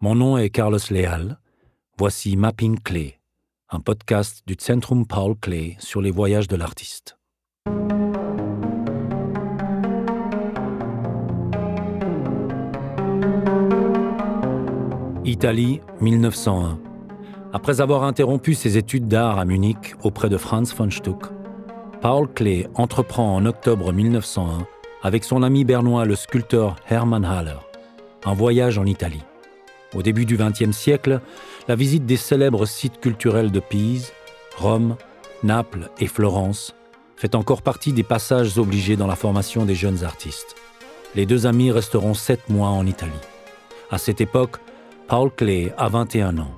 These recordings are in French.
Mon nom est Carlos Leal. Voici Mapping Clay, un podcast du Centrum Paul Clay sur les voyages de l'artiste. Italie, 1901. Après avoir interrompu ses études d'art à Munich auprès de Franz von Stuck, Paul Klee entreprend en octobre 1901 avec son ami bernois le sculpteur Hermann Haller un voyage en Italie. Au début du XXe siècle, la visite des célèbres sites culturels de Pise, Rome, Naples et Florence fait encore partie des passages obligés dans la formation des jeunes artistes. Les deux amis resteront sept mois en Italie. À cette époque, Paul Klee a 21 ans.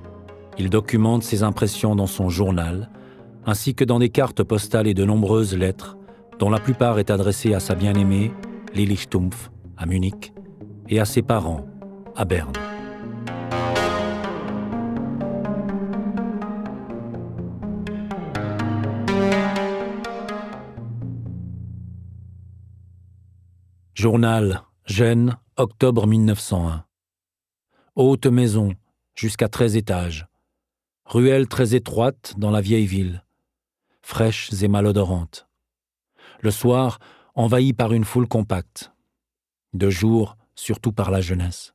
Il documente ses impressions dans son journal, ainsi que dans des cartes postales et de nombreuses lettres, dont la plupart est adressée à sa bien-aimée, Lili Stumpf, à Munich, et à ses parents, à Berne. Journal, Gênes, octobre 1901. Haute maison, jusqu'à 13 étages. Ruelle très étroite dans la vieille ville. Fraîches et malodorantes. Le soir, envahi par une foule compacte. De jour, surtout par la jeunesse.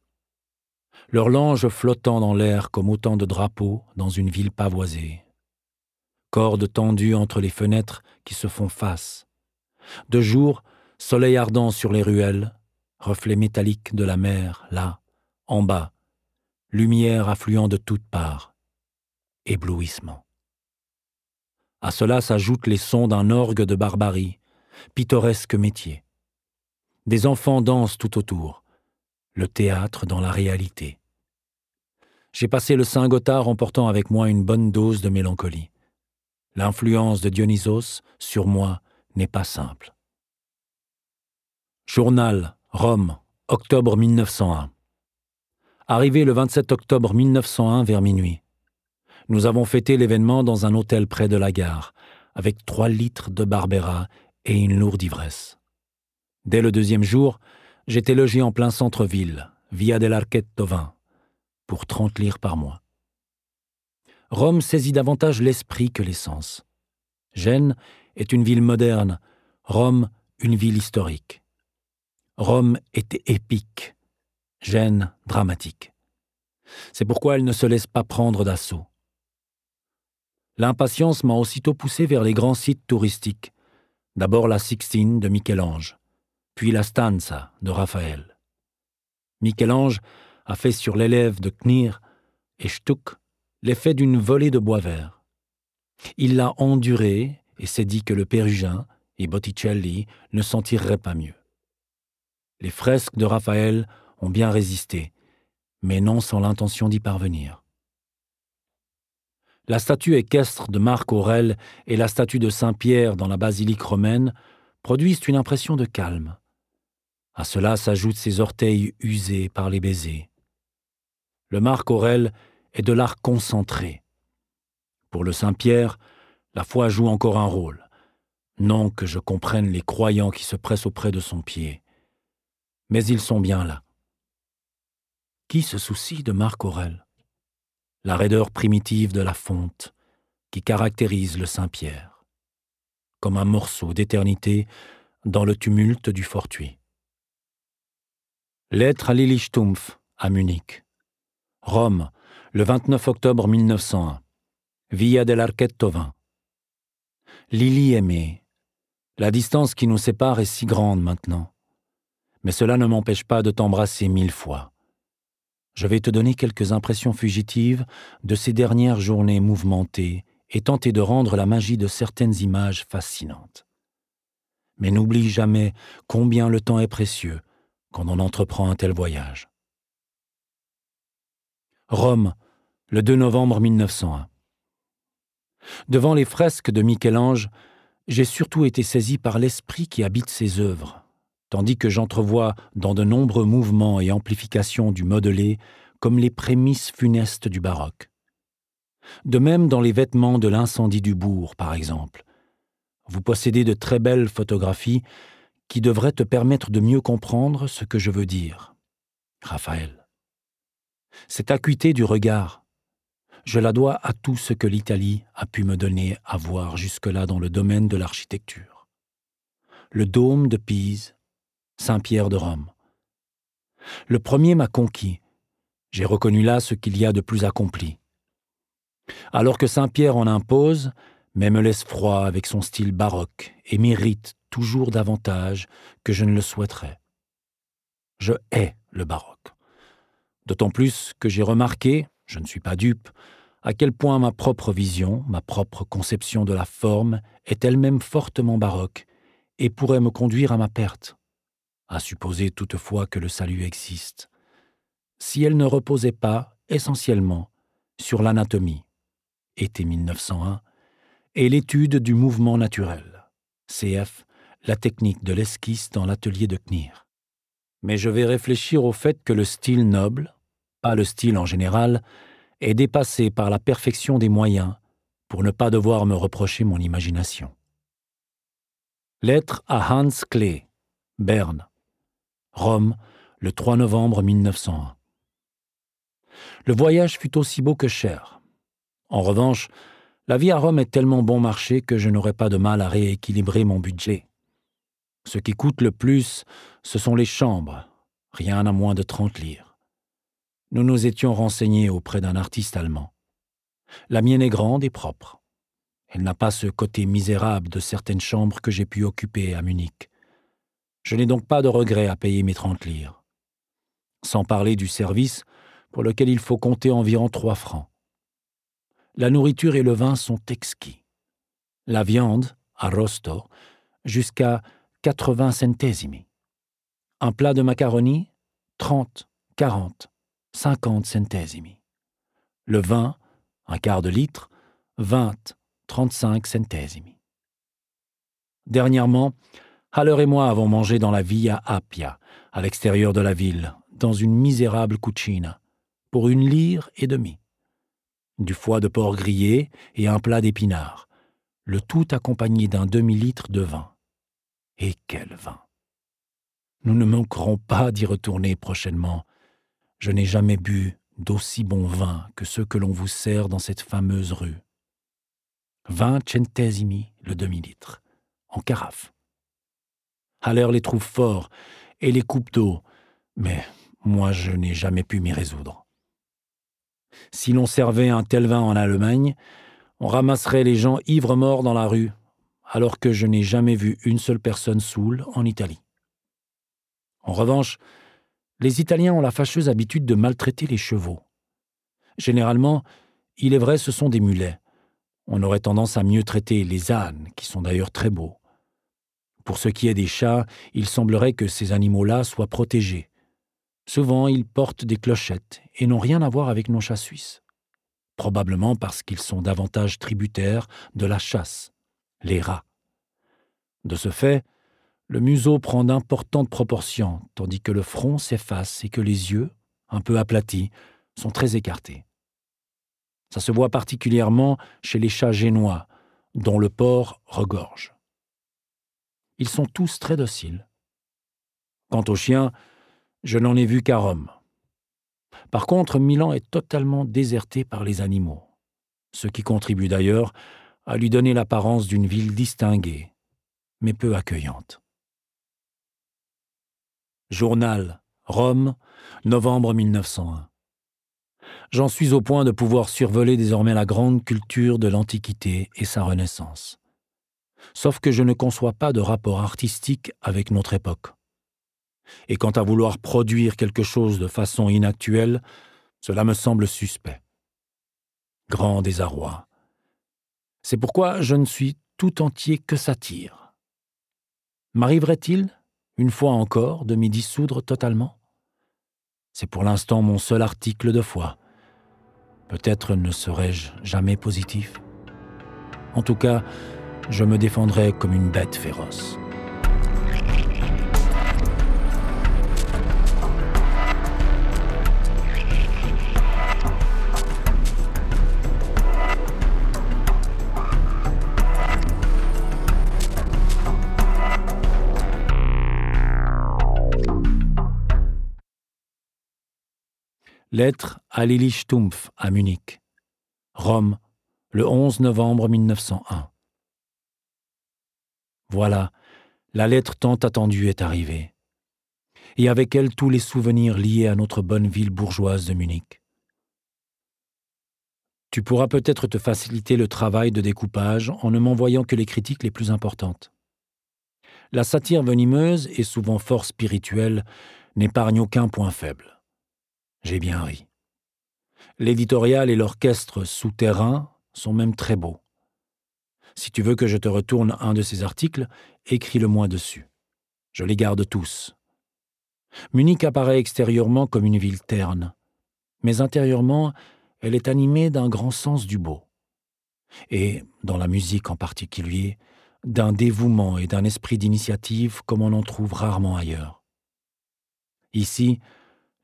Leurs langes flottant dans l'air comme autant de drapeaux dans une ville pavoisée. Cordes tendues entre les fenêtres qui se font face. De jour, soleil ardent sur les ruelles, reflets métalliques de la mer, là, en bas, lumière affluant de toutes parts, éblouissement. À cela s'ajoutent les sons d'un orgue de barbarie, pittoresque métier. Des enfants dansent tout autour, le théâtre dans la réalité. J'ai passé le Saint-Gothard en portant avec moi une bonne dose de mélancolie. L'influence de Dionysos sur moi n'est pas simple. Journal, Rome, octobre 1901. Arrivé le 27 octobre 1901 vers minuit. Nous avons fêté l'événement dans un hôtel près de la gare, avec trois litres de Barbera et une lourde ivresse. Dès le deuxième jour, j'étais logé en plein centre-ville, via del Archetto 20, pour 30 lires par mois. Rome saisit davantage l'esprit que les sens. Gênes est une ville moderne, Rome une ville historique. Rome était épique, Gênes dramatique. C'est pourquoi elle ne se laisse pas prendre d'assaut. L'impatience m'a aussitôt poussé vers les grands sites touristiques. D'abord la Sixtine de Michel-Ange, puis la Stanza de Raphaël. Michel-Ange a fait sur l'élève de Knir et Stuck l'effet d'une volée de bois vert. Il l'a enduré et s'est dit que le Pérugin et Botticelli ne s'en tireraient pas mieux. Les fresques de Raphaël ont bien résisté, mais non sans l'intention d'y parvenir. La statue équestre de Marc Aurèle et la statue de Saint-Pierre dans la basilique romaine produisent une impression de calme. À cela s'ajoutent ses orteils usés par les baisers. Le Marc Aurèle est de l'art concentré. Pour le Saint-Pierre, la foi joue encore un rôle. Non que je comprenne les croyants qui se pressent auprès de son pied. Mais ils sont bien là. Qui se soucie de Marc Aurèle? La raideur primitive de la fonte qui caractérise le Saint-Pierre, comme un morceau d'éternité dans le tumulte du fortuit. Lettre à Lili Stumpf, à Munich. Rome, le 29 octobre 1901. Via dell'Archetto 20. Lily aimée, la distance qui nous sépare est si grande maintenant. Mais cela ne m'empêche pas de t'embrasser mille fois. Je vais te donner quelques impressions fugitives de ces dernières journées mouvementées et tenter de rendre la magie de certaines images fascinantes. Mais n'oublie jamais combien le temps est précieux quand on entreprend un tel voyage. Rome, le 2 novembre 1901. Devant les fresques de Michel-Ange, j'ai surtout été saisi par l'esprit qui habite ses œuvres, tandis que j'entrevois dans de nombreux mouvements et amplifications du modelé comme les prémices funestes du baroque. De même dans les vêtements de l'incendie du bourg, par exemple. Vous possédez de très belles photographies qui devrait te permettre de mieux comprendre ce que je veux dire. Raphaël. Cette acuité du regard, je la dois à tout ce que l'Italie a pu me donner à voir jusque-là dans le domaine de l'architecture. Le dôme de Pise, Saint-Pierre de Rome. Le premier m'a conquis. J'ai reconnu là ce qu'il y a de plus accompli. Alors que Saint-Pierre en impose, mais me laisse froid avec son style baroque et mérite toujours davantage que je ne le souhaiterais. Je hais le baroque. D'autant plus que j'ai remarqué, je ne suis pas dupe, à quel point ma propre vision, ma propre conception de la forme est elle-même fortement baroque et pourrait me conduire à ma perte, à supposer toutefois que le salut existe, si elle ne reposait pas essentiellement sur l'anatomie, été 1901, et l'étude du mouvement naturel, cf. la technique de l'esquisse dans l'atelier de Knir. Mais je vais réfléchir au fait que le style noble, pas le style en général, est dépassé par la perfection des moyens pour ne pas devoir me reprocher mon imagination. Lettre à Hans Klee, Berne, Rome, le 3 novembre 1901. Le voyage fut aussi beau que cher. En revanche, la vie à Rome est tellement bon marché que je n'aurai pas de mal à rééquilibrer mon budget. Ce qui coûte le plus, ce sont les chambres, rien à moins de 30 lire nous nous étions renseignés auprès d'un artiste allemand. La mienne est grande et propre. Elle n'a pas ce côté misérable de certaines chambres que j'ai pu occuper à Munich. Je n'ai donc pas de regret à payer mes trente lires. Sans parler du service, pour lequel il faut compter environ trois francs. La nourriture et le vin sont exquis. La viande, à rosto, jusqu'à 80 centesimi. Un plat de macaroni, 30, 40. 50 centesimi. Le vin, un quart de litre, 20, 35 centesimi. Dernièrement, Haller et moi avons mangé dans la Via Appia, à l'extérieur de la ville, dans une misérable cucina, pour une lire et demie. Du foie de porc grillé et un plat d'épinards, le tout accompagné d'un demi-litre de vin. Et quel vin Nous ne manquerons pas d'y retourner prochainement je n'ai jamais bu d'aussi bon vin que ceux que l'on vous sert dans cette fameuse rue. Vingt centesimi le demi-litre, en carafe. Haller les trouve forts et les coupe d'eau, mais moi je n'ai jamais pu m'y résoudre. Si l'on servait un tel vin en Allemagne, on ramasserait les gens ivres morts dans la rue, alors que je n'ai jamais vu une seule personne saoule en Italie. En revanche, les Italiens ont la fâcheuse habitude de maltraiter les chevaux. Généralement, il est vrai, ce sont des mulets. On aurait tendance à mieux traiter les ânes, qui sont d'ailleurs très beaux. Pour ce qui est des chats, il semblerait que ces animaux-là soient protégés. Souvent, ils portent des clochettes et n'ont rien à voir avec nos chats suisses. Probablement parce qu'ils sont davantage tributaires de la chasse, les rats. De ce fait, le museau prend d'importantes proportions, tandis que le front s'efface et que les yeux, un peu aplatis, sont très écartés. Ça se voit particulièrement chez les chats génois, dont le porc regorge. Ils sont tous très dociles. Quant aux chiens, je n'en ai vu qu'à Rome. Par contre, Milan est totalement déserté par les animaux, ce qui contribue d'ailleurs à lui donner l'apparence d'une ville distinguée, mais peu accueillante. Journal, Rome, novembre 1901. J'en suis au point de pouvoir survoler désormais la grande culture de l'Antiquité et sa Renaissance. Sauf que je ne conçois pas de rapport artistique avec notre époque. Et quant à vouloir produire quelque chose de façon inactuelle, cela me semble suspect. Grand désarroi. C'est pourquoi je ne suis tout entier que satire. M'arriverait-il une fois encore, de m'y dissoudre totalement? C'est pour l'instant mon seul article de foi. Peut-être ne serai-je jamais positif. En tout cas, je me défendrai comme une bête féroce. Lettre à Lili Stumpf à Munich. Rome, le 11 novembre 1901. Voilà, la lettre tant attendue est arrivée. Et avec elle tous les souvenirs liés à notre bonne ville bourgeoise de Munich. Tu pourras peut-être te faciliter le travail de découpage en ne m'envoyant que les critiques les plus importantes. La satire venimeuse et souvent fort spirituelle n'épargne aucun point faible. J'ai bien ri. L'éditorial et l'orchestre souterrain sont même très beaux. Si tu veux que je te retourne un de ces articles, écris-le-moi dessus. Je les garde tous. Munich apparaît extérieurement comme une ville terne, mais intérieurement, elle est animée d'un grand sens du beau. Et, dans la musique en particulier, d'un dévouement et d'un esprit d'initiative comme on en trouve rarement ailleurs. Ici,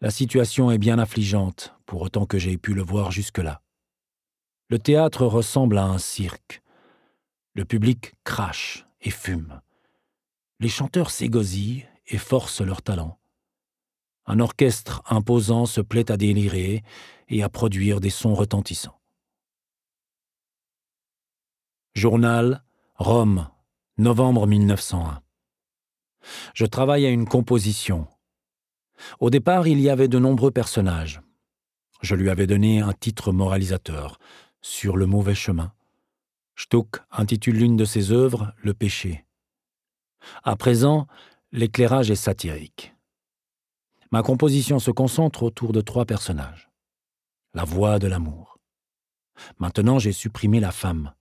la situation est bien affligeante, pour autant que j'ai pu le voir jusque-là. Le théâtre ressemble à un cirque. Le public crache et fume. Les chanteurs s'égosillent et forcent leur talent. Un orchestre imposant se plaît à délirer et à produire des sons retentissants. Journal, Rome, novembre 1901. Je travaille à une composition. Au départ, il y avait de nombreux personnages. Je lui avais donné un titre moralisateur, Sur le mauvais chemin. Stuck intitule l'une de ses œuvres Le péché. À présent, l'éclairage est satirique. Ma composition se concentre autour de trois personnages la voix de l'amour. Maintenant j'ai supprimé la femme.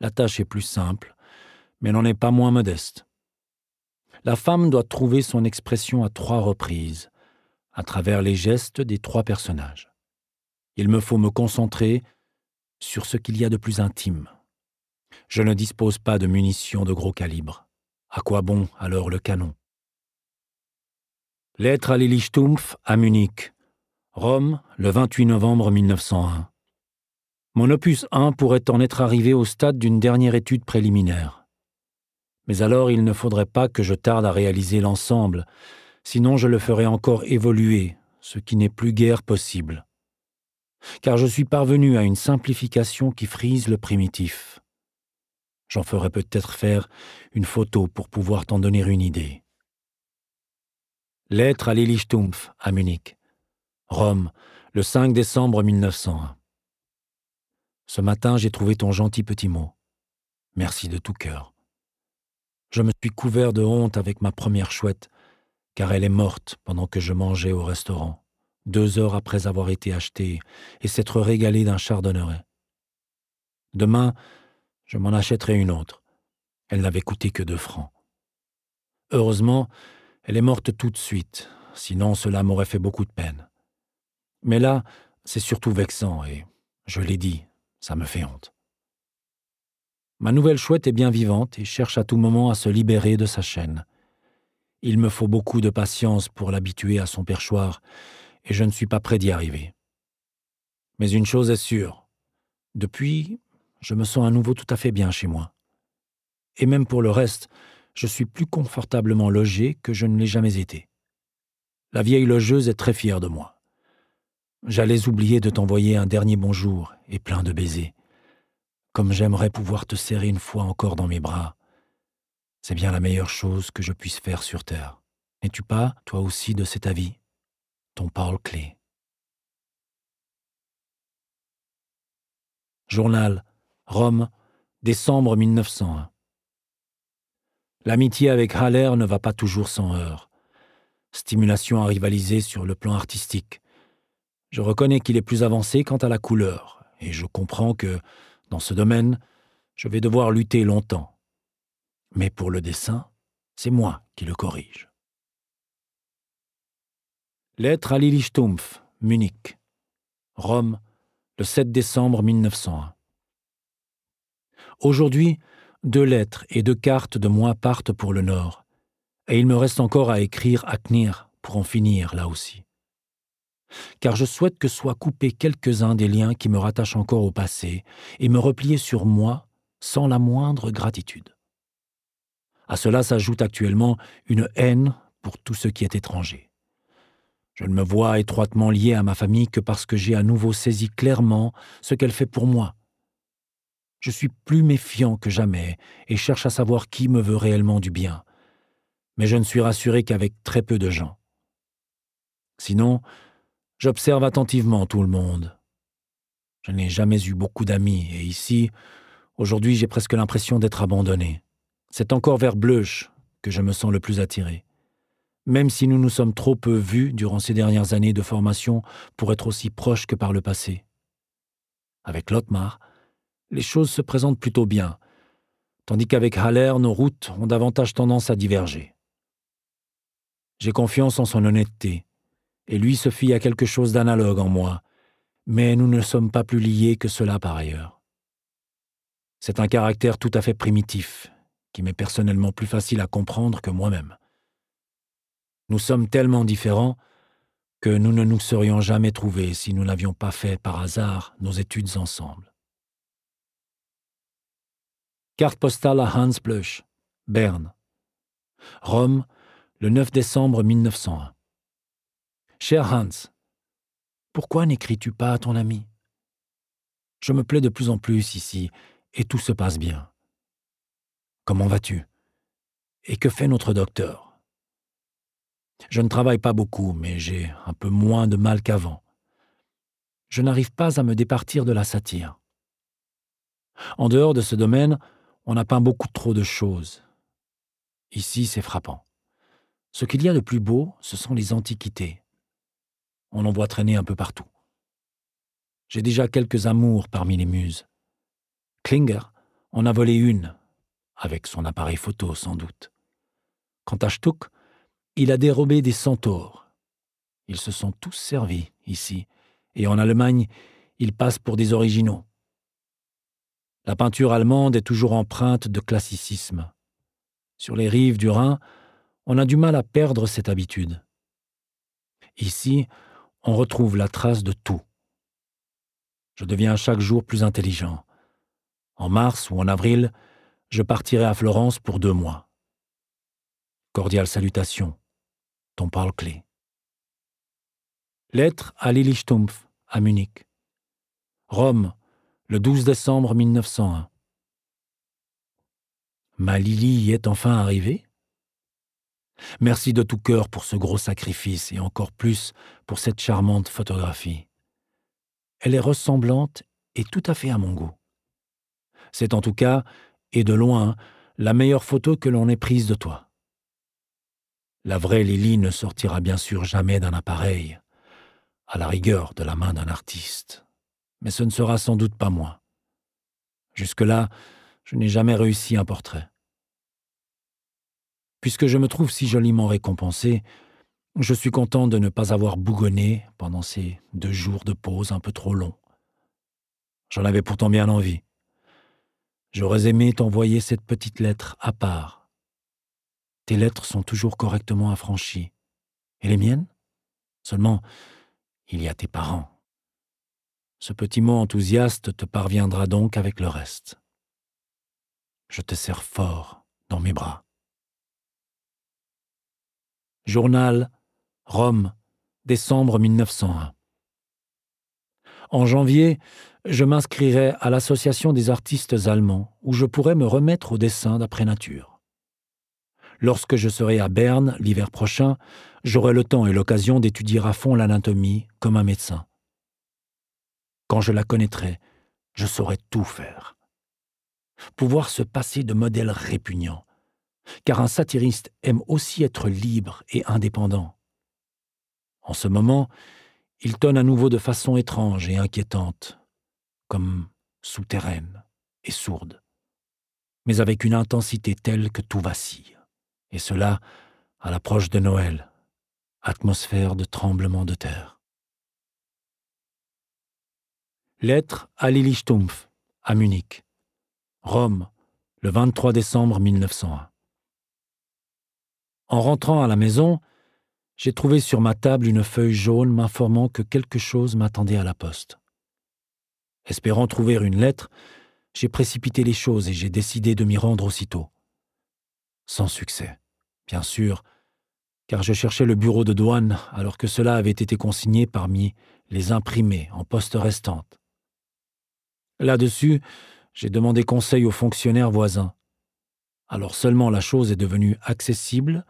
La tâche est plus simple, mais n'en est pas moins modeste. La femme doit trouver son expression à trois reprises, à travers les gestes des trois personnages. Il me faut me concentrer sur ce qu'il y a de plus intime. Je ne dispose pas de munitions de gros calibre. À quoi bon alors le canon? Lettre à Lili Stumpf à Munich, Rome, le 28 novembre 1901. Mon opus 1 pourrait en être arrivé au stade d'une dernière étude préliminaire. Mais alors il ne faudrait pas que je tarde à réaliser l'ensemble, sinon je le ferai encore évoluer, ce qui n'est plus guère possible. Car je suis parvenu à une simplification qui frise le primitif. J'en ferai peut-être faire une photo pour pouvoir t'en donner une idée. Lettre à Lili Stumpf, à Munich. Rome, le 5 décembre 1901. Ce matin, j'ai trouvé ton gentil petit mot. Merci de tout cœur. Je me suis couvert de honte avec ma première chouette, car elle est morte pendant que je mangeais au restaurant, deux heures après avoir été achetée et s'être régalée d'un chardonneret. Demain, je m'en achèterai une autre. Elle n'avait coûté que deux francs. Heureusement, elle est morte tout de suite, sinon cela m'aurait fait beaucoup de peine. Mais là, c'est surtout vexant et, je l'ai dit, ça me fait honte. Ma nouvelle chouette est bien vivante et cherche à tout moment à se libérer de sa chaîne. Il me faut beaucoup de patience pour l'habituer à son perchoir, et je ne suis pas prêt d'y arriver. Mais une chose est sûre, depuis, je me sens à nouveau tout à fait bien chez moi. Et même pour le reste, je suis plus confortablement logé que je ne l'ai jamais été. La vieille logeuse est très fière de moi. J'allais oublier de t'envoyer un dernier bonjour et plein de baisers. Comme j'aimerais pouvoir te serrer une fois encore dans mes bras. C'est bien la meilleure chose que je puisse faire sur Terre. N'es-tu pas, toi aussi, de cet avis? Ton Paul Clé. Journal, Rome, décembre 1901. L'amitié avec Haller ne va pas toujours sans heurts. Stimulation à rivaliser sur le plan artistique. Je reconnais qu'il est plus avancé quant à la couleur, et je comprends que, dans ce domaine, je vais devoir lutter longtemps. Mais pour le dessin, c'est moi qui le corrige. Lettre à Lili Stumpf, Munich. Rome, le 7 décembre 1901. Aujourd'hui, deux lettres et deux cartes de moi partent pour le Nord, et il me reste encore à écrire à Knir pour en finir là aussi car je souhaite que soient coupés quelques-uns des liens qui me rattachent encore au passé et me replier sur moi sans la moindre gratitude. À cela s'ajoute actuellement une haine pour tout ce qui est étranger. Je ne me vois étroitement lié à ma famille que parce que j'ai à nouveau saisi clairement ce qu'elle fait pour moi. Je suis plus méfiant que jamais et cherche à savoir qui me veut réellement du bien. Mais je ne suis rassuré qu'avec très peu de gens. Sinon, j'observe attentivement tout le monde. Je n'ai jamais eu beaucoup d'amis et ici, aujourd'hui, j'ai presque l'impression d'être abandonné. C'est encore vers Bleuch que je me sens le plus attiré même si nous nous sommes trop peu vus durant ces dernières années de formation pour être aussi proches que par le passé. Avec Lotmar, les choses se présentent plutôt bien, tandis qu'avec Haller, nos routes ont davantage tendance à diverger. J'ai confiance en son honnêteté, et lui se fie à quelque chose d'analogue en moi, mais nous ne sommes pas plus liés que cela par ailleurs. C'est un caractère tout à fait primitif, qui m'est personnellement plus facile à comprendre que moi-même. Nous sommes tellement différents que nous ne nous serions jamais trouvés si nous n'avions pas fait par hasard nos études ensemble. Carte postale à Hans Bleuch, Berne. Rome, le 9 décembre 1901. Cher Hans, pourquoi n'écris-tu pas à ton ami? Je me plais de plus en plus ici, et tout se passe bien. Comment vas-tu? Et que fait notre docteur? Je ne travaille pas beaucoup, mais j'ai un peu moins de mal qu'avant. Je n'arrive pas à me départir de la satire. En dehors de ce domaine, on a peint beaucoup trop de choses. Ici, c'est frappant. Ce qu'il y a de plus beau, ce sont les antiquités. On en voit traîner un peu partout. J'ai déjà quelques amours parmi les muses. Klinger en a volé une, avec son appareil photo sans doute. Quant à Stuck, il a dérobé des centaures. Ils se sont tous servis ici, et en Allemagne, ils passent pour des originaux. La peinture allemande est toujours empreinte de classicisme. Sur les rives du Rhin, on a du mal à perdre cette habitude. Ici, on retrouve la trace de tout. Je deviens chaque jour plus intelligent. En mars ou en avril, je partirai à Florence pour deux mois. Cordiale salutation ton parle clé. Lettre à Lili Stumpf, à Munich. Rome, le 12 décembre 1901. Ma Lily y est enfin arrivée? Merci de tout cœur pour ce gros sacrifice et encore plus pour cette charmante photographie. Elle est ressemblante et tout à fait à mon goût. C'est en tout cas, et de loin, la meilleure photo que l'on ait prise de toi. La vraie Lily ne sortira bien sûr jamais d'un appareil, à la rigueur de la main d'un artiste. Mais ce ne sera sans doute pas moi. Jusque-là, je n'ai jamais réussi un portrait. Puisque je me trouve si joliment récompensé, je suis content de ne pas avoir bougonné pendant ces deux jours de pause un peu trop longs. J'en avais pourtant bien envie. J'aurais aimé t'envoyer cette petite lettre à part, tes lettres sont toujours correctement affranchies. Et les miennes? Seulement, il y a tes parents. Ce petit mot enthousiaste te parviendra donc avec le reste. Je te serre fort dans mes bras. Journal, Rome, décembre 1901. En janvier, je m'inscrirai à l'Association des artistes allemands, où je pourrais me remettre au dessin d'après nature. Lorsque je serai à Berne l'hiver prochain, j'aurai le temps et l'occasion d'étudier à fond l'anatomie comme un médecin. Quand je la connaîtrai, je saurai tout faire. Pouvoir se passer de modèles répugnants, car un satiriste aime aussi être libre et indépendant. En ce moment, il tonne à nouveau de façon étrange et inquiétante, comme souterraine et sourde, mais avec une intensité telle que tout vacille et cela à l'approche de Noël, atmosphère de tremblement de terre. Lettre à Lili Stumpf, à Munich. Rome, le 23 décembre 1901. En rentrant à la maison, j'ai trouvé sur ma table une feuille jaune m'informant que quelque chose m'attendait à la poste. Espérant trouver une lettre, j'ai précipité les choses et j'ai décidé de m'y rendre aussitôt. Sans succès. Bien sûr, car je cherchais le bureau de douane alors que cela avait été consigné parmi les imprimés en poste restante. Là-dessus, j'ai demandé conseil aux fonctionnaires voisins. Alors seulement la chose est devenue accessible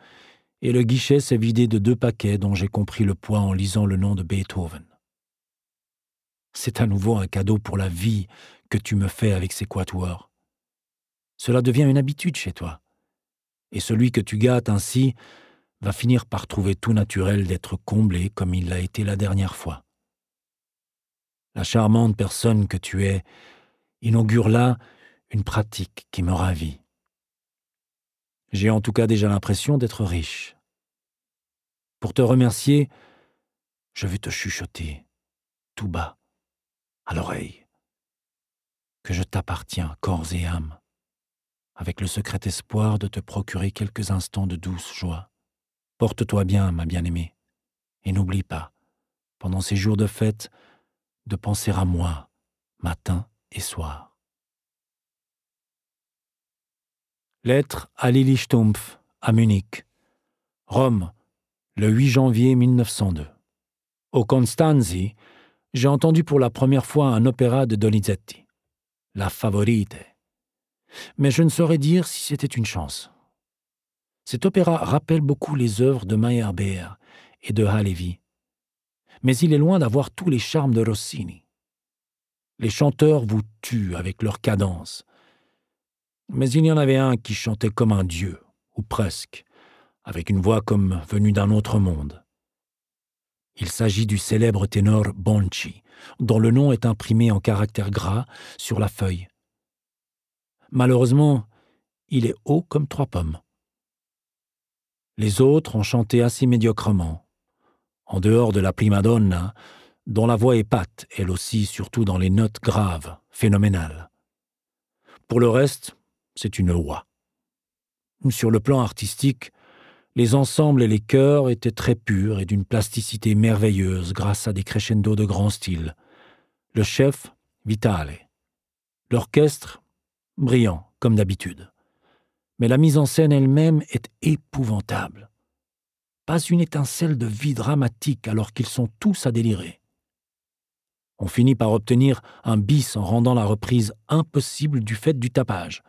et le guichet s'est vidé de deux paquets dont j'ai compris le poids en lisant le nom de Beethoven. C'est à nouveau un cadeau pour la vie que tu me fais avec ces quatuors. Cela devient une habitude chez toi. Et celui que tu gâtes ainsi va finir par trouver tout naturel d'être comblé comme il l'a été la dernière fois. La charmante personne que tu es inaugure là une pratique qui me ravit. J'ai en tout cas déjà l'impression d'être riche. Pour te remercier, je vais te chuchoter, tout bas, à l'oreille, que je t'appartiens corps et âme, avec le secret espoir de te procurer quelques instants de douce joie. Porte-toi bien, ma bien-aimée, et n'oublie pas, pendant ces jours de fête, de penser à moi, matin et soir. Lettre à Lili Stumpf, à Munich. Rome, le 8 janvier 1902. Au Constanzi, j'ai entendu pour la première fois un opéra de Donizetti, La Favorite. Mais je ne saurais dire si c'était une chance. Cet opéra rappelle beaucoup les œuvres de Meyerbeer et de Halevi, mais il est loin d'avoir tous les charmes de Rossini. Les chanteurs vous tuent avec leur cadence, mais il y en avait un qui chantait comme un dieu, ou presque, avec une voix comme venue d'un autre monde. Il s'agit du célèbre ténor Bonci, dont le nom est imprimé en caractères gras sur la feuille. Malheureusement, il est haut comme trois pommes. Les autres ont chanté assez médiocrement, en dehors de la prima donna, dont la voix pâte, elle aussi, surtout dans les notes graves, phénoménales. Pour le reste, c'est une loi. Sur le plan artistique, les ensembles et les chœurs étaient très purs et d'une plasticité merveilleuse grâce à des crescendos de grand style. Le chef, Vitale. L'orchestre, brillant, comme d'habitude. Mais la mise en scène elle-même est épouvantable. Pas une étincelle de vie dramatique alors qu'ils sont tous à délirer. On finit par obtenir un bis en rendant la reprise impossible du fait du tapage.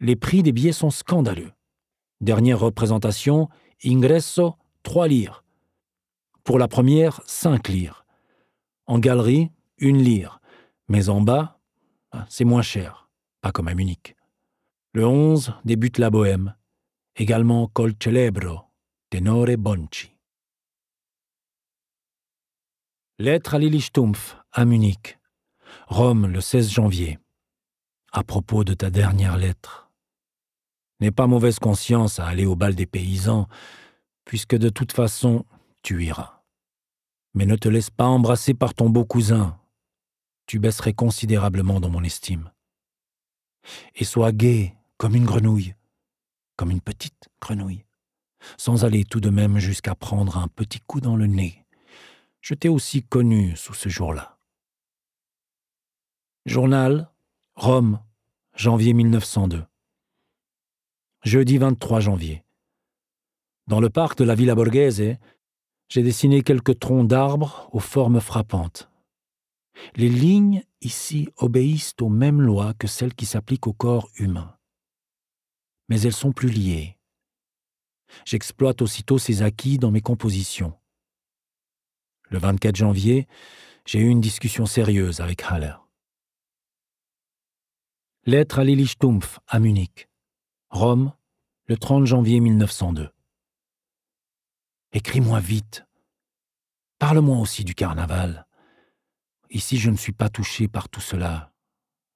Les prix des billets sont scandaleux. Dernière représentation, ingresso, 3 lire. Pour la première, 5 lire. En galerie, 1 lire. Mais en bas, ah, c'est moins cher, pas comme à Munich. Le 11 débute la bohème. Également Col Celebro, Tenore Bonci. Lettre à Lili Stumpf, à Munich. Rome, le 16 janvier. À propos de ta dernière lettre. N'aie pas mauvaise conscience à aller au bal des paysans, puisque de toute façon, tu iras. Mais ne te laisse pas embrasser par ton beau cousin. Tu baisserais considérablement dans mon estime. Et sois gai comme une grenouille, comme une petite grenouille, sans aller tout de même jusqu'à prendre un petit coup dans le nez. Je t'ai aussi connu sous ce jour-là. Journal, Rome, janvier 1902 jeudi 23 janvier. Dans le parc de la Villa Borghese, j'ai dessiné quelques troncs d'arbres aux formes frappantes. Les lignes ici obéissent aux mêmes lois que celles qui s'appliquent au corps humain. Mais elles sont plus liées. J'exploite aussitôt ces acquis dans mes compositions. Le 24 janvier, j'ai eu une discussion sérieuse avec Haller. Lettre à Lili Stumpf à Munich. Rome, le 30 janvier 1902. Écris-moi vite. Parle-moi aussi du carnaval. Ici, je ne suis pas touché par tout cela.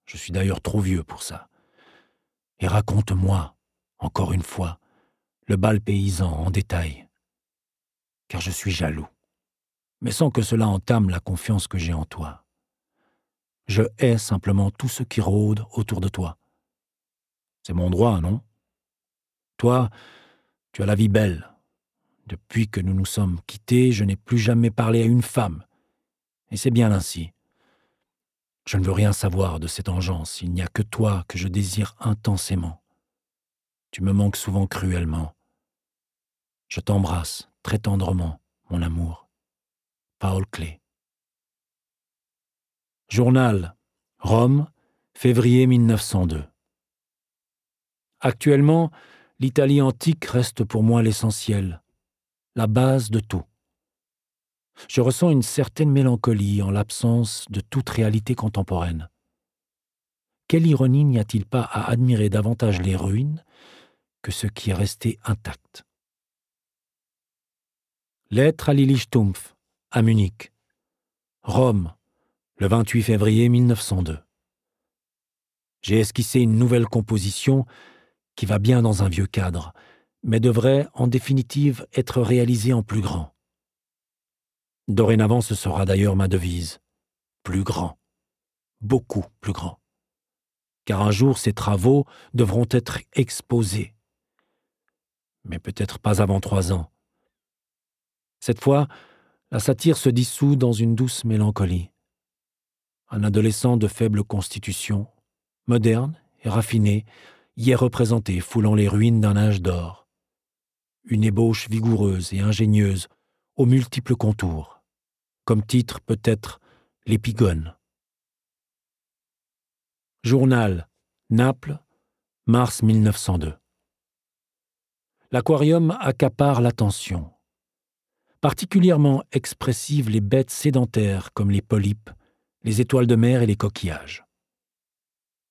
Je suis d'ailleurs trop vieux pour ça. Et raconte-moi, encore une fois, le bal paysan en détail. Car je suis jaloux, mais sans que cela entame la confiance que j'ai en toi. Je hais simplement tout ce qui rôde autour de toi. C'est mon droit, non? Toi, tu as la vie belle. Depuis que nous nous sommes quittés, je n'ai plus jamais parlé à une femme. Et c'est bien ainsi. Je ne veux rien savoir de cette engeance, il n'y a que toi que je désire intensément. Tu me manques souvent cruellement. Je t'embrasse très tendrement, mon amour. Paul Clé. Journal Rome, février 1902. Actuellement, l'Italie antique reste pour moi l'essentiel, la base de tout. Je ressens une certaine mélancolie en l'absence de toute réalité contemporaine. Quelle ironie n'y a-t-il pas à admirer davantage les ruines que ce qui est resté intact? Lettre à Lili Stumpf, à Munich. Rome, le 28 février 1902. J'ai esquissé une nouvelle composition qui va bien dans un vieux cadre, mais devrait en définitive être réalisée en plus grand. Dorénavant, ce sera d'ailleurs ma devise. Plus grand. Beaucoup plus grand. Car un jour, ces travaux devront être exposés. Mais peut-être pas avant trois ans. Cette fois, la satire se dissout dans une douce mélancolie. Un adolescent de faible constitution, moderne et raffiné, y est représenté foulant les ruines d'un âge d'or. Une ébauche vigoureuse et ingénieuse aux multiples contours. Comme titre peut-être l'épigone. Journal, Naples, mars 1902. L'aquarium accapare l'attention particulièrement expressives les bêtes sédentaires comme les polypes, les étoiles de mer et les coquillages.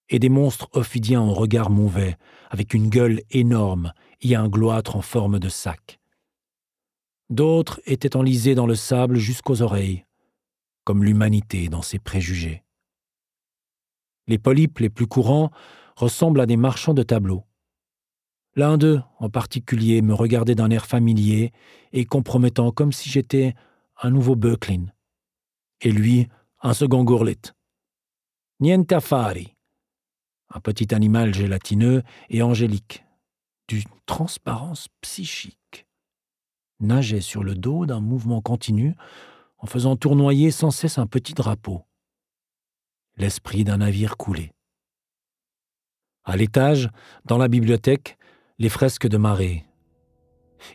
Et des monstres ophidiens au regard mauvais, avec une gueule énorme et un gloître en forme de sac. D'autres étaient enlisés dans le sable jusqu'aux oreilles, comme l'humanité dans ses préjugés. Les polypes les plus courants ressemblent à des marchands de tableaux. L'un d'eux, en particulier, me regardait d'un air familier et compromettant comme si j'étais un nouveau Böcklin. Et lui, un second gourlet. Niente affari. Un petit animal gélatineux et angélique, d'une transparence psychique. Nageait sur le dos d'un mouvement continu en faisant tournoyer sans cesse un petit drapeau. L'esprit d'un navire coulé. À l'étage, dans la bibliothèque, les fresques de marée.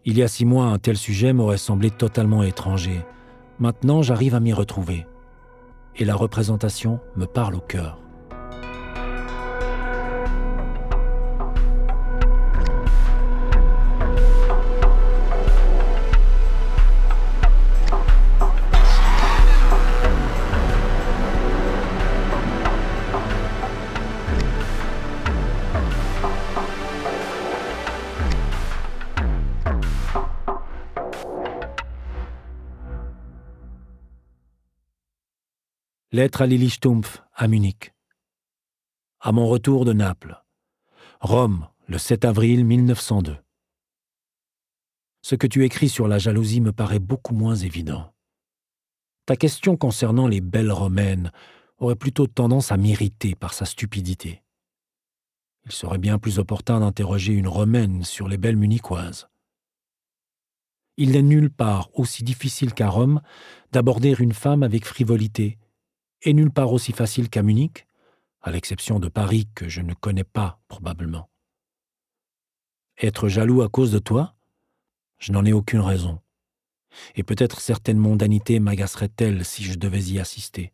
Il y a six mois, un tel sujet m'aurait semblé totalement étranger. Maintenant, j'arrive à m'y retrouver. Et la représentation me parle au cœur. Lettre à Lili Stumpf, à Munich. À mon retour de Naples. Rome, le 7 avril 1902. Ce que tu écris sur la jalousie me paraît beaucoup moins évident. Ta question concernant les belles romaines aurait plutôt tendance à m'irriter par sa stupidité. Il serait bien plus opportun d'interroger une romaine sur les belles munichoises. Il n'est nulle part aussi difficile qu'à Rome d'aborder une femme avec frivolité et nulle part aussi facile qu'à Munich, à l'exception de Paris que je ne connais pas probablement. Être jaloux à cause de toi Je n'en ai aucune raison. Et peut-être certaines mondanités m'agaceraient-elles si je devais y assister.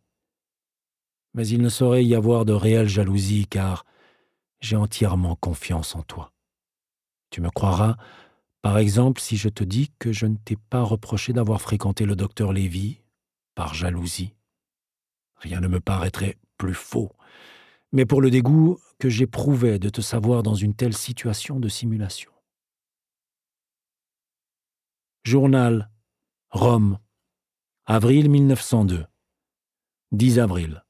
Mais il ne saurait y avoir de réelle jalousie car j'ai entièrement confiance en toi. Tu me croiras, par exemple, si je te dis que je ne t'ai pas reproché d'avoir fréquenté le docteur Lévy par jalousie. Rien ne me paraîtrait plus faux. Mais pour le dégoût que j'éprouvais de te savoir dans une telle situation de simulation. Journal Rome, avril 1902. 10 avril.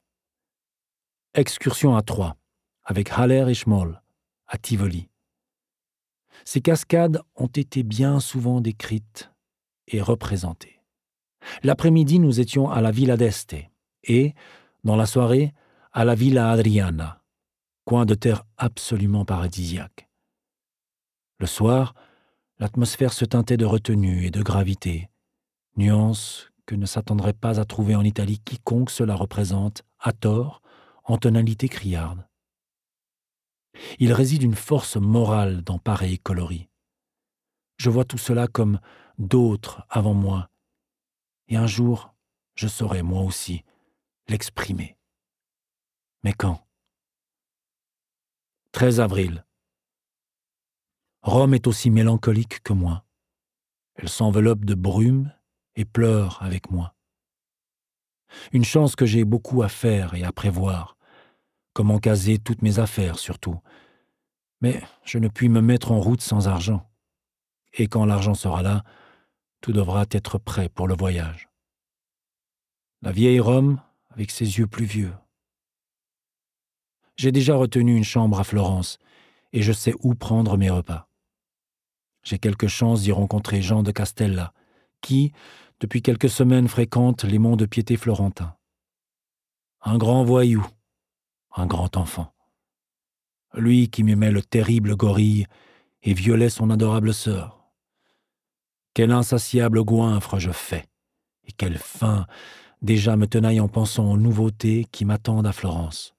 Excursion à Troyes, avec Haller et Schmoll, à Tivoli. Ces cascades ont été bien souvent décrites et représentées. L'après-midi, nous étions à la Villa d'Este, et, dans la soirée, à la Villa Adriana, coin de terre absolument paradisiaque. Le soir, l'atmosphère se teintait de retenue et de gravité, nuance que ne s'attendrait pas à trouver en Italie quiconque cela représente, à tort, en tonalité criarde. Il réside une force morale dans pareil coloris. Je vois tout cela comme d'autres avant moi. Et un jour, je saurai, moi aussi, l'exprimer. Mais quand? 13 avril. Rome est aussi mélancolique que moi. Elle s'enveloppe de brume et pleure avec moi. Une chance que j'ai beaucoup à faire et à prévoir, comment caser toutes mes affaires surtout. Mais je ne puis me mettre en route sans argent. Et quand l'argent sera là, tout devra être prêt pour le voyage. La vieille Rome avec ses yeux pluvieux. J'ai déjà retenu une chambre à Florence et je sais où prendre mes repas. J'ai quelque chance d'y rencontrer Jean de Castella, qui, depuis quelques semaines, fréquente les monts de piété florentins. Un grand voyou, un grand enfant. Lui qui m'aimait le terrible gorille et violait son adorable sœur. Quel insatiable goinfre je fais, et quelle faim déjà me tenaille en pensant aux nouveautés qui m'attendent à Florence.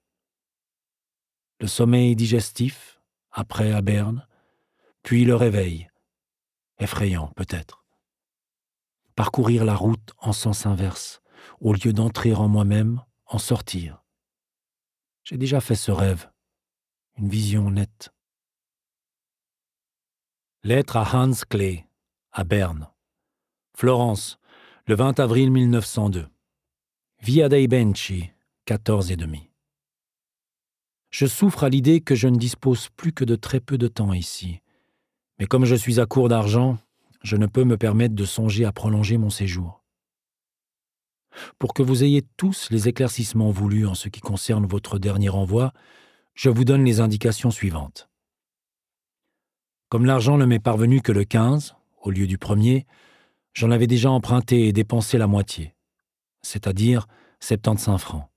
Le sommeil digestif, après à Berne, puis le réveil, effrayant peut-être. Parcourir la route en sens inverse, au lieu d'entrer en moi-même, en sortir. J'ai déjà fait ce rêve, une vision nette. Lettre à Hans Klee, à Berne. Florence, le 20 avril 1902. Via dei Benci, 14 et demi. Je souffre à l'idée que je ne dispose plus que de très peu de temps ici, mais comme je suis à court d'argent, je ne peux me permettre de songer à prolonger mon séjour. Pour que vous ayez tous les éclaircissements voulus en ce qui concerne votre dernier envoi, je vous donne les indications suivantes. Comme l'argent ne m'est parvenu que le 15, au lieu du premier, j'en avais déjà emprunté et dépensé la moitié, c'est-à-dire 75 francs.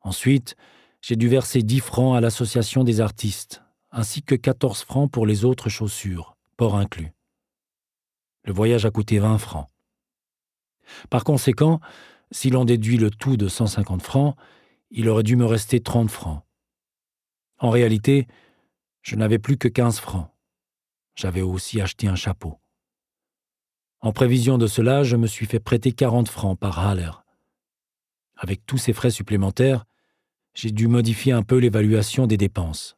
Ensuite, j'ai dû verser 10 francs à l'association des artistes, ainsi que 14 francs pour les autres chaussures, port inclus. Le voyage a coûté 20 francs. Par conséquent, si l'on déduit le tout de 150 francs, il aurait dû me rester 30 francs. En réalité, je n'avais plus que 15 francs. J'avais aussi acheté un chapeau. En prévision de cela, je me suis fait prêter 40 francs par Haller. Avec tous ces frais supplémentaires, j'ai dû modifier un peu l'évaluation des dépenses.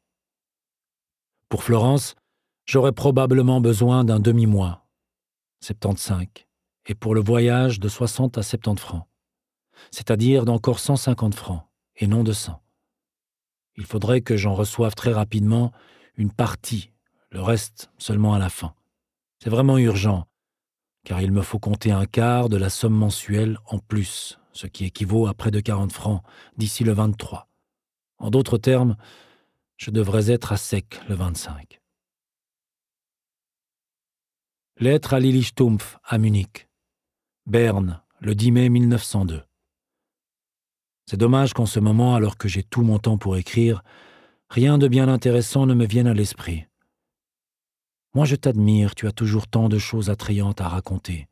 Pour Florence, j'aurais probablement besoin d'un demi-mois, 75, et pour le voyage de 60 à 70 francs, c'est-à-dire d'encore 150 francs, et non de 100. Il faudrait que j'en reçoive très rapidement une partie, le reste seulement à la fin. C'est vraiment urgent, car il me faut compter un quart de la somme mensuelle en plus, ce qui équivaut à près de 40 francs d'ici le 23. En d'autres termes, je devrais être à sec le 25. Lettre à Lili Stumpf à Munich. Berne, le 10 mai 1902. C'est dommage qu'en ce moment, alors que j'ai tout mon temps pour écrire, rien de bien intéressant ne me vienne à l'esprit. Moi je t'admire, tu as toujours tant de choses attrayantes à raconter,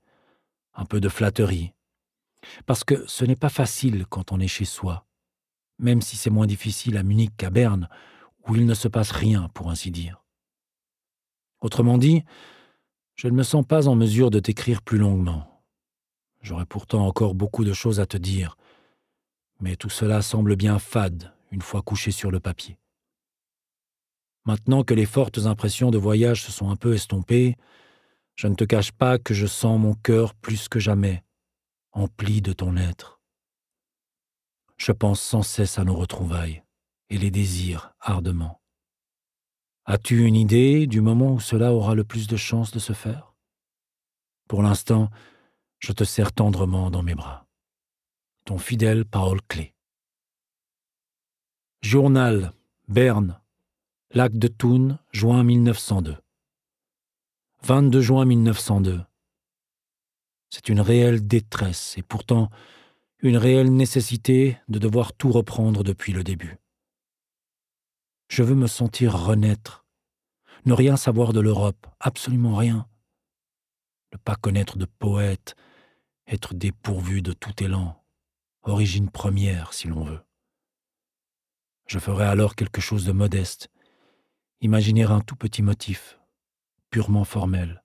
un peu de flatterie, parce que ce n'est pas facile quand on est chez soi, même si c'est moins difficile à Munich qu'à Berne, où il ne se passe rien, pour ainsi dire. Autrement dit, je ne me sens pas en mesure de t'écrire plus longuement. J'aurais pourtant encore beaucoup de choses à te dire, mais tout cela semble bien fade une fois couché sur le papier. Maintenant que les fortes impressions de voyage se sont un peu estompées, je ne te cache pas que je sens mon cœur plus que jamais empli de ton être. Je pense sans cesse à nos retrouvailles et les désire ardemment. As-tu une idée du moment où cela aura le plus de chances de se faire? Pour l'instant, je te serre tendrement dans mes bras. Ton fidèle Paul Clé. Journal, Berne, Lac de Thun, juin 1902. 22 juin 1902. C'est une réelle détresse et pourtant une réelle nécessité de devoir tout reprendre depuis le début. Je veux me sentir renaître, ne rien savoir de l'Europe, absolument rien. Ne pas connaître de poète, être dépourvu de tout élan, origine première si l'on veut. Je ferai alors quelque chose de modeste, imaginer un tout petit motif, purement formel,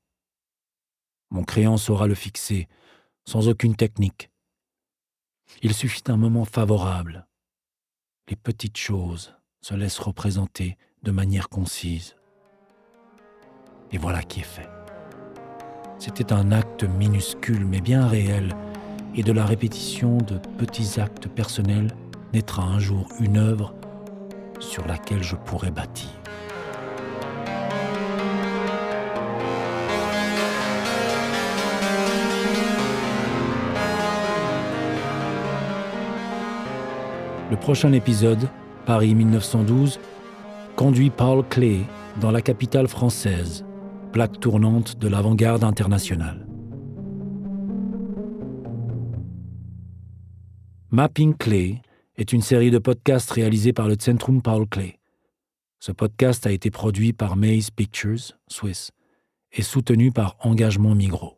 Mon crayon saura le fixer, sans aucune technique. Il suffit d'un moment favorable. Les petites choses se laissent représenter de manière concise. Et voilà qui est fait. C'était un acte minuscule mais bien réel, et de la répétition de petits actes personnels naîtra un jour une œuvre sur laquelle je pourrais bâtir. Le prochain épisode, Paris 1912, conduit Paul Klee dans la capitale française, plaque tournante de l'avant-garde internationale. Mapping Klee est une série de podcasts réalisés par le Centrum Paul Klee. Ce podcast a été produit par Maze Pictures, Swiss, et soutenu par Engagement Migros.